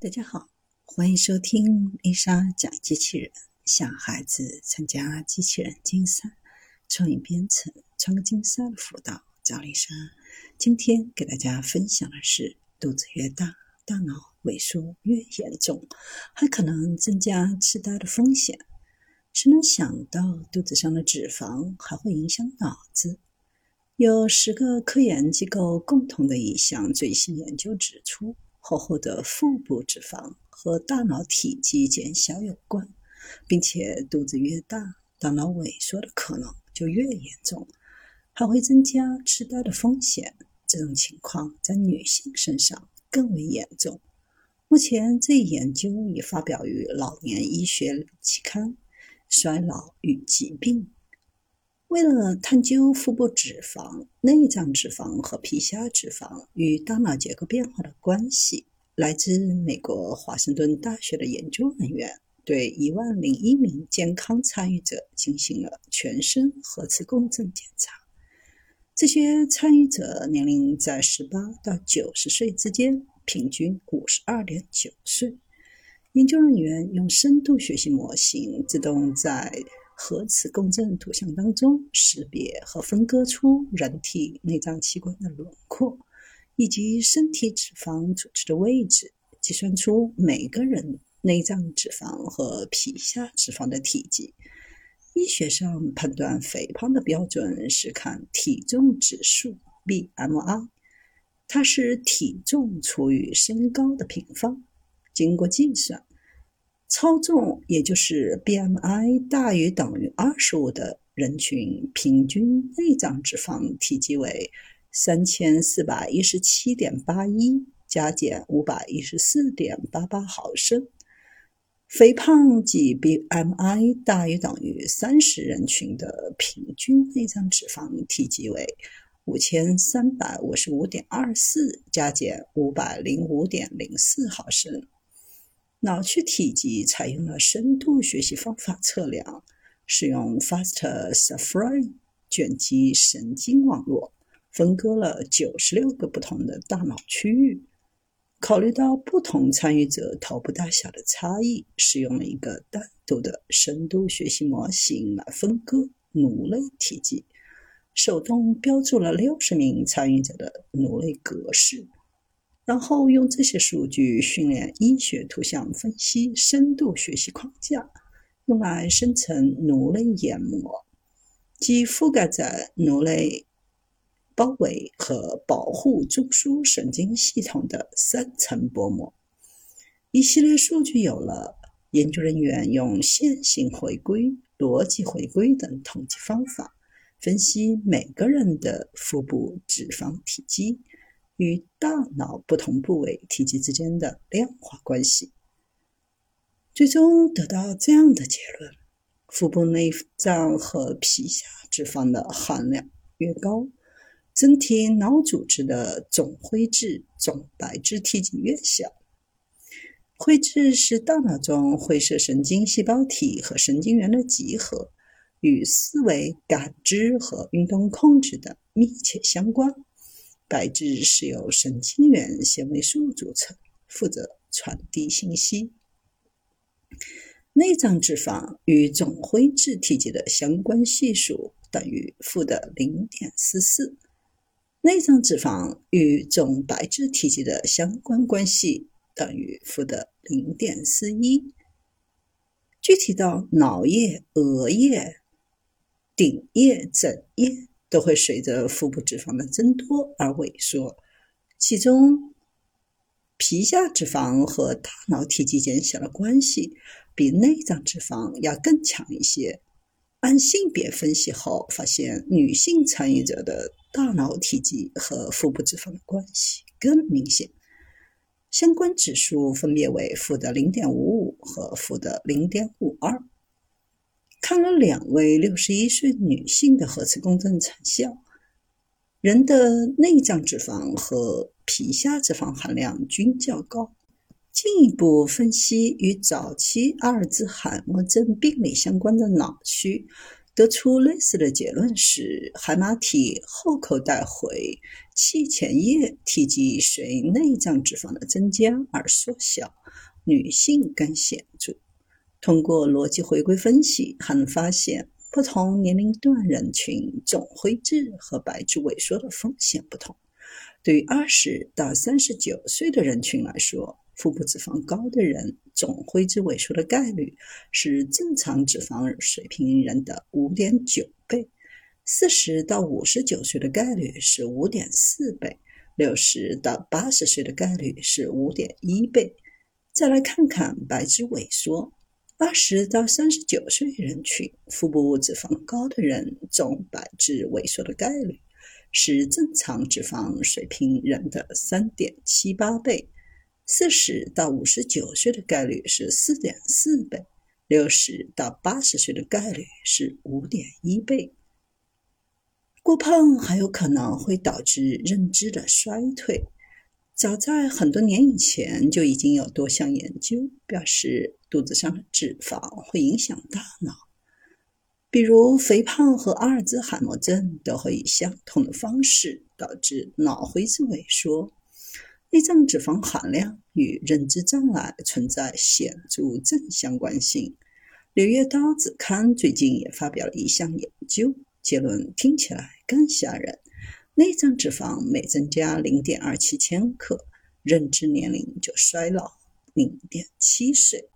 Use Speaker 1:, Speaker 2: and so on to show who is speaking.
Speaker 1: 大家好，欢迎收听丽莎讲机器人，小孩子参加机器人竞赛、创意编程、创客竞赛的辅导，找丽莎。今天给大家分享的是，肚子越大，大脑萎缩越严重，还可能增加痴呆的风险。谁能想到肚子上的脂肪还会影响脑子？有十个科研机构共同的一项最新研究指出。厚厚的腹部脂肪和大脑体积减小有关，并且肚子越大，大脑萎缩的可能就越严重，还会增加痴呆的风险。这种情况在女性身上更为严重。目前，这一研究已发表于《老年医学期刊：衰老与疾病》。为了探究腹部脂肪、内脏脂肪和皮下脂肪与大脑结构变化的关系，来自美国华盛顿大学的研究人员对一万零一名健康参与者进行了全身核磁共振检查。这些参与者年龄在十八到九十岁之间，平均五十二点九岁。研究人员用深度学习模型自动在核磁共振图像当中识别和分割出人体内脏器官的轮廓，以及身体脂肪组织的位置，计算出每个人内脏脂肪和皮下脂肪的体积。医学上判断肥胖的标准是看体重指数 （BMI），它是体重除以身高的平方。经过计算。超重，也就是 BMI 大于等于二十五的人群，平均内脏脂肪体积为三千四百一十七点八一加减五百一十四点八八毫升。肥胖及 BMI 大于等于三十人群的平均内脏脂肪体积为五千三百五十五点二四加减五百零五点零四毫升。脑区体积采用了深度学习方法测量，使用 FastSafari 卷积神经网络，分割了九十六个不同的大脑区域。考虑到不同参与者头部大小的差异，使用了一个单独的深度学习模型来分割颅内体积，手动标注了六十名参与者的颅内格式。然后用这些数据训练医学图像分析深度学习框架，用来生成颅内眼膜，即覆盖在颅内包围和保护中枢神经系统的三层薄膜。一系列数据有了，研究人员用线性回归、逻辑回归等统计方法，分析每个人的腹部脂肪体积。与大脑不同部位体积之间的量化关系，最终得到这样的结论：腹部内脏和皮下脂肪的含量越高，整体脑组织的总灰质总白质体积越小。灰质是大脑中灰色神经细胞体和神经元的集合，与思维、感知和运动控制的密切相关。白质是由神经元纤维素组成，负责传递信息。内脏脂肪与总灰质体积的相关系数等于负的零点四四，内脏脂肪与总白质体积的相关关系等于负的零点四一。具体到脑叶、额叶、顶叶、枕叶。都会随着腹部脂肪的增多而萎缩，其中皮下脂肪和大脑体积减小的关系比内脏脂肪要更强一些。按性别分析后，发现女性参与者的大脑体积和腹部脂肪的关系更明显，相关指数分别为负的零点五五和负的零点五二。看了两位六十一岁女性的核磁共振成像，人的内脏脂肪和皮下脂肪含量均较高。进一步分析与早期阿尔兹海默症病理相关的脑区，得出类似的结论是，海马体后口带回气前叶体积随内脏脂肪的增加而缩小，女性更显著。通过逻辑回归分析，还能发现不同年龄段人群总灰质和白质萎缩的风险不同。对于二十到三十九岁的人群来说，腹部脂肪高的人总灰质萎缩的概率是正常脂肪水平人的五点九倍；四十到五十九岁的概率是五点四倍；六十到八十岁的概率是五点一倍。再来看看白质萎缩，二十到三十九岁人群腹部脂肪高的人总白质萎缩的概率是正常脂肪水平人的三点七八倍。四十到五十九岁的概率是四点四倍，六十到八十岁的概率是五点一倍。过胖还有可能会导致认知的衰退。早在很多年以前就已经有多项研究表示，肚子上的脂肪会影响大脑，比如肥胖和阿尔兹海默症都会以相同的方式导致脑灰质萎缩。内脏脂肪含量与认知障碍存在显著正相关性。柳叶刀子刊最近也发表了一项研究，结论听起来更吓人：内脏脂肪每增加零点二七千克，认知年龄就衰老零点七岁。